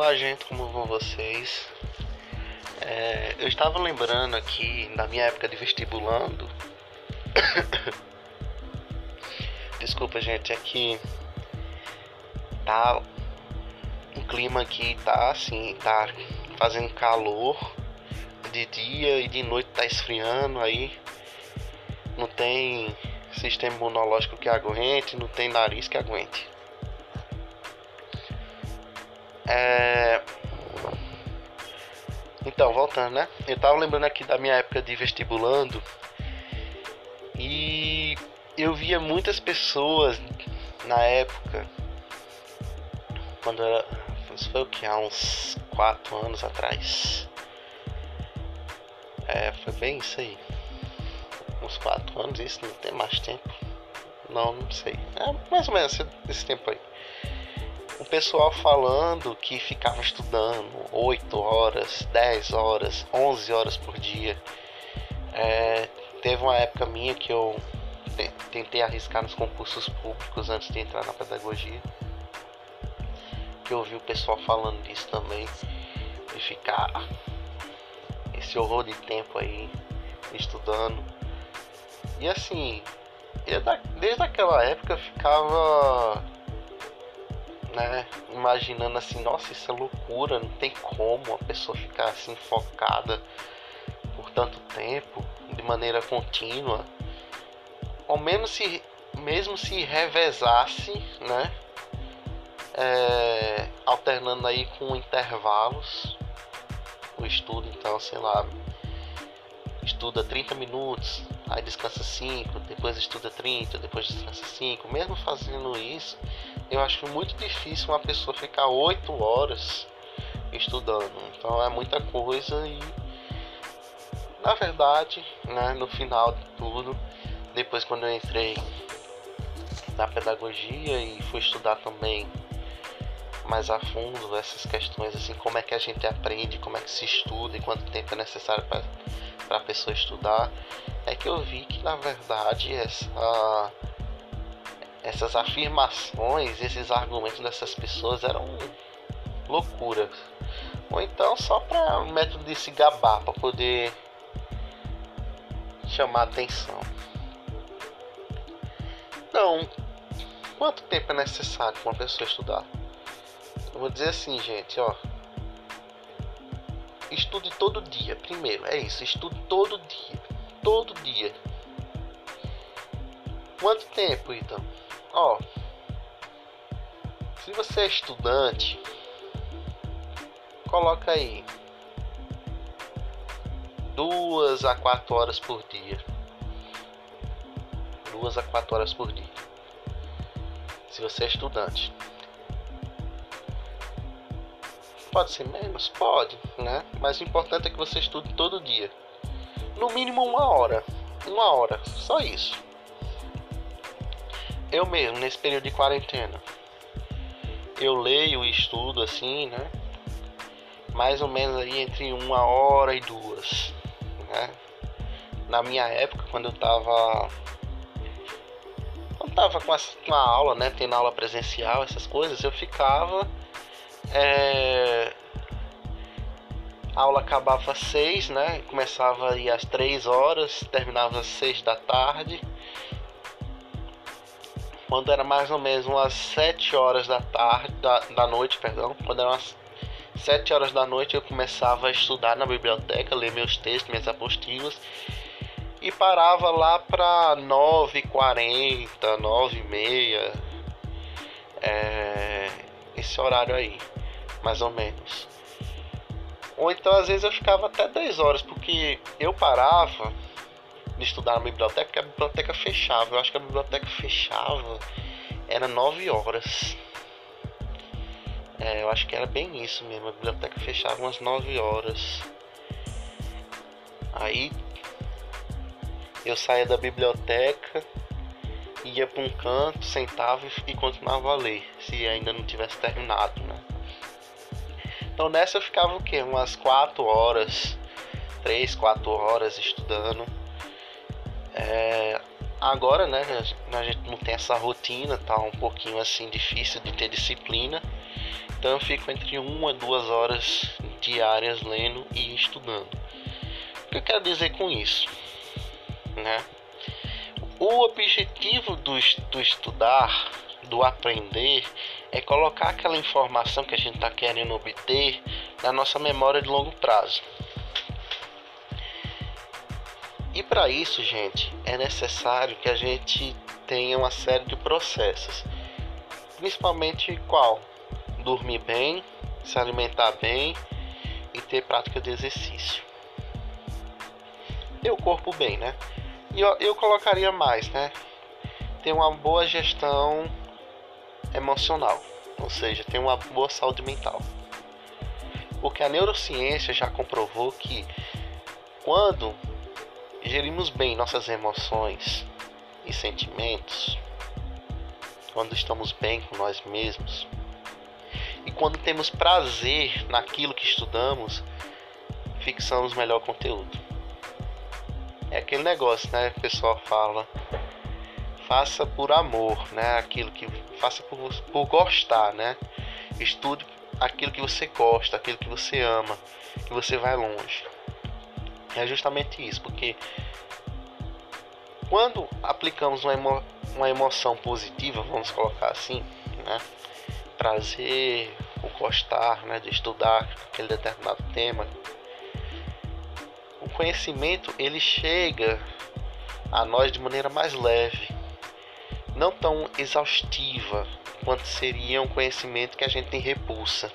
Olá, gente, como vão vocês? É, eu estava lembrando aqui da minha época de vestibulando. Desculpa, gente, é que tá o clima aqui tá assim, tá fazendo calor de dia e de noite tá esfriando aí. Não tem sistema imunológico que aguente, não tem nariz que aguente. É... Então, voltando, né? Eu tava lembrando aqui da minha época de vestibulando e eu via muitas pessoas na época, quando era. Isso foi o que? Há uns 4 anos atrás. É, foi bem isso aí. Uns 4 anos, isso não tem mais tempo. Não, não sei. É mais ou menos esse tempo aí o pessoal falando que ficava estudando 8 horas, 10 horas, 11 horas por dia. É, teve uma época minha que eu tentei arriscar nos concursos públicos antes de entrar na pedagogia. Que eu ouvi o pessoal falando disso também. De ficar esse horror de tempo aí estudando. E assim, desde aquela época ficava né, imaginando assim, nossa, isso é loucura, não tem como a pessoa ficar assim focada por tanto tempo, de maneira contínua. Ao menos se mesmo se revezasse, né, é, alternando aí com intervalos o estudo, então, sei lá, estuda 30 minutos, aí descansa 5, depois estuda 30, depois descansa 5. Mesmo fazendo isso, eu acho muito difícil uma pessoa ficar 8 horas estudando. Então é muita coisa e na verdade, né, no final de tudo, depois quando eu entrei na pedagogia e fui estudar também mais a fundo essas questões assim, como é que a gente aprende, como é que se estuda e quanto tempo é necessário para para a pessoa estudar, é que eu vi que na verdade essa, essas afirmações, esses argumentos dessas pessoas eram loucuras. Ou então só para um método de se gabar, para poder chamar atenção. Não, quanto tempo é necessário para uma pessoa estudar? Eu vou dizer assim, gente, ó estude todo dia. Primeiro, é isso, estude todo dia. Todo dia. Quanto tempo, então? Ó, se você é estudante, coloca aí duas a quatro horas por dia. Duas a quatro horas por dia. Se você é estudante. Pode ser menos? Pode, né? Mas o importante é que você estude todo dia. No mínimo uma hora. Uma hora, só isso. Eu mesmo, nesse período de quarentena, eu leio e estudo assim, né? Mais ou menos aí entre uma hora e duas, né? Na minha época, quando eu tava quando tava com a, com a aula, né, tendo aula presencial, essas coisas, eu ficava é, a aula acabava às seis, né? Começava aí às três horas, terminava às seis da tarde. Quando era mais ou menos umas sete horas da tarde, da, da noite, perdão, quando era umas sete horas da noite eu começava a estudar na biblioteca, ler meus textos, minhas apostilas e parava lá para nove quarenta, nove e meia, é, esse horário aí mais ou menos. Ou então às vezes eu ficava até 10 horas, porque eu parava de estudar na biblioteca, porque a biblioteca fechava. Eu acho que a biblioteca fechava era 9 horas. É, eu acho que era bem isso mesmo, a biblioteca fechava umas 9 horas. Aí eu saía da biblioteca, ia para um canto, sentava e continuava a ler, se ainda não tivesse terminado, né? Então nessa eu ficava o quê? Umas 4 horas, 3, 4 horas estudando. É, agora, né, a gente não tem essa rotina, tá um pouquinho assim difícil de ter disciplina. Então eu fico entre uma e duas horas diárias lendo e estudando. O que eu quero dizer com isso? Né? O objetivo do, do estudar, do aprender, é colocar aquela informação que a gente está querendo obter na nossa memória de longo prazo. E para isso, gente, é necessário que a gente tenha uma série de processos. Principalmente qual? Dormir bem, se alimentar bem e ter prática de exercício. Ter o corpo bem, né? E eu, eu colocaria mais, né? Ter uma boa gestão emocional, ou seja, ter uma boa saúde mental. Porque a neurociência já comprovou que quando gerimos bem nossas emoções e sentimentos, quando estamos bem com nós mesmos e quando temos prazer naquilo que estudamos, fixamos melhor conteúdo. É aquele negócio, né? O pessoal fala, faça por amor, né? Aquilo que faça por, por gostar, né? Estude aquilo que você gosta, aquilo que você ama, que você vai longe. É justamente isso, porque quando aplicamos uma, emo uma emoção positiva, vamos colocar assim, né? Prazer, o gostar, né? De estudar aquele determinado tema. O conhecimento ele chega a nós de maneira mais leve, não tão exaustiva quanto seria um conhecimento que a gente tem repulsa.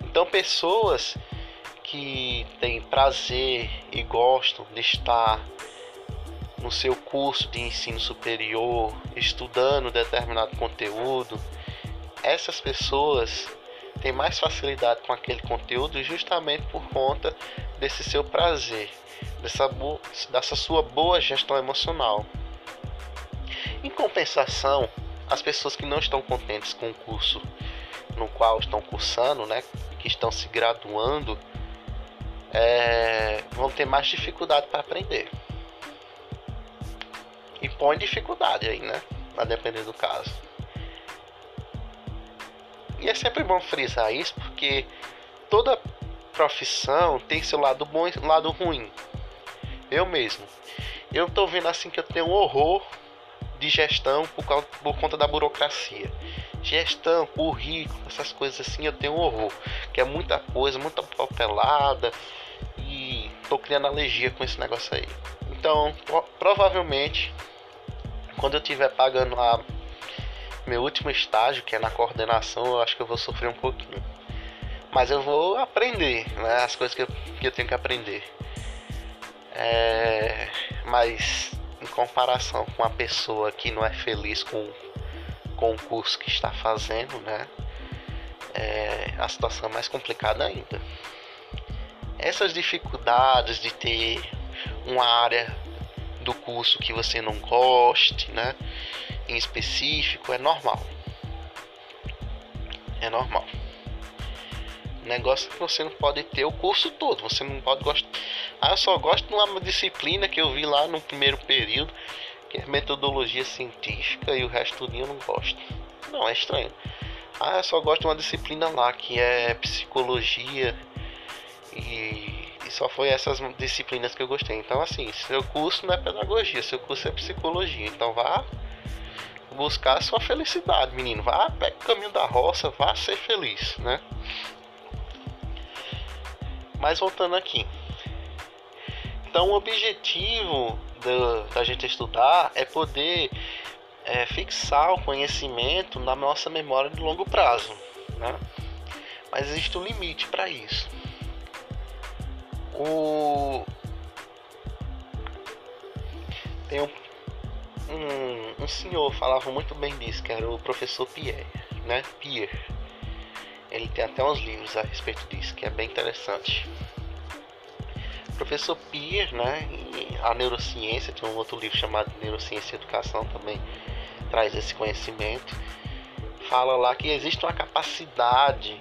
Então, pessoas que têm prazer e gostam de estar no seu curso de ensino superior, estudando determinado conteúdo, essas pessoas têm mais facilidade com aquele conteúdo justamente por conta desse seu prazer, dessa, dessa sua boa gestão emocional. Em compensação, as pessoas que não estão contentes com o curso no qual estão cursando, né, que estão se graduando, é, vão ter mais dificuldade para aprender. E põe dificuldade aí, né? A depender do caso. E é sempre bom frisar isso porque toda profissão tem seu lado bom e lado ruim. Eu mesmo. Eu tô vendo assim que eu tenho um horror de gestão por, causa, por conta da burocracia. Gestão, currículo, essas coisas assim eu tenho um horror. Que é muita coisa, muita papelada, e tô criando alergia com esse negócio aí. Então, pro provavelmente, quando eu estiver pagando a meu último estágio, que é na coordenação, eu acho que eu vou sofrer um pouquinho. Mas eu vou aprender, né? As coisas que eu, que eu tenho que aprender. É, mas em comparação com uma pessoa que não é feliz com, com o curso que está fazendo, né? É, a situação é mais complicada ainda essas dificuldades de ter uma área do curso que você não goste, né? Em específico, é normal. É normal. Negócio que você não pode ter o curso todo. Você não pode gostar. Ah, eu só gosto de uma disciplina que eu vi lá no primeiro período, que é metodologia científica, e o resto eu não gosto. Não, é estranho. Ah, eu só gosto de uma disciplina lá que é psicologia e, e, só foi essas disciplinas que eu gostei. Então, assim, seu curso não é pedagogia, seu curso é psicologia. Então, vá buscar a sua felicidade, menino. Vá, pega o caminho da roça, vá ser feliz, né? Mas voltando aqui. Então, o objetivo da, gente estudar é poder é, fixar o conhecimento na nossa memória de longo prazo, né? Mas existe um limite para isso. O... Tem um, um, um senhor falava muito bem disso, que era o professor Pierre, né? Pierre. Ele tem até uns livros a respeito disso, que é bem interessante. O professor Pierre, né? A neurociência, tem um outro livro chamado Neurociência e Educação também traz esse conhecimento. Fala lá que existe uma capacidade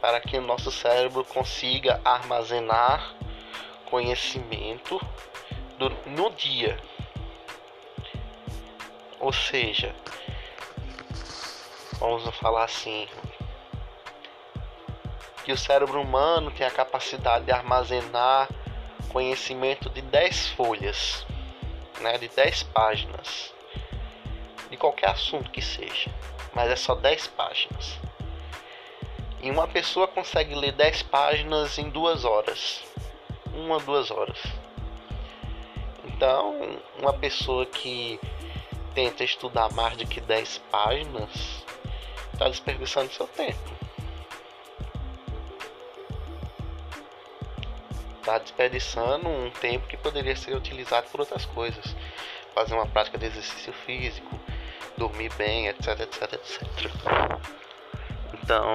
para que o nosso cérebro consiga armazenar conhecimento no dia. Ou seja, vamos falar assim, que o cérebro humano tem a capacidade de armazenar conhecimento de 10 folhas, né, de 10 páginas, de qualquer assunto que seja, mas é só 10 páginas. E uma pessoa consegue ler 10 páginas em duas horas. Uma, duas horas. Então, uma pessoa que tenta estudar mais do que 10 páginas está desperdiçando seu tempo. Está desperdiçando um tempo que poderia ser utilizado por outras coisas. Fazer uma prática de exercício físico, dormir bem, etc, etc, etc. Então,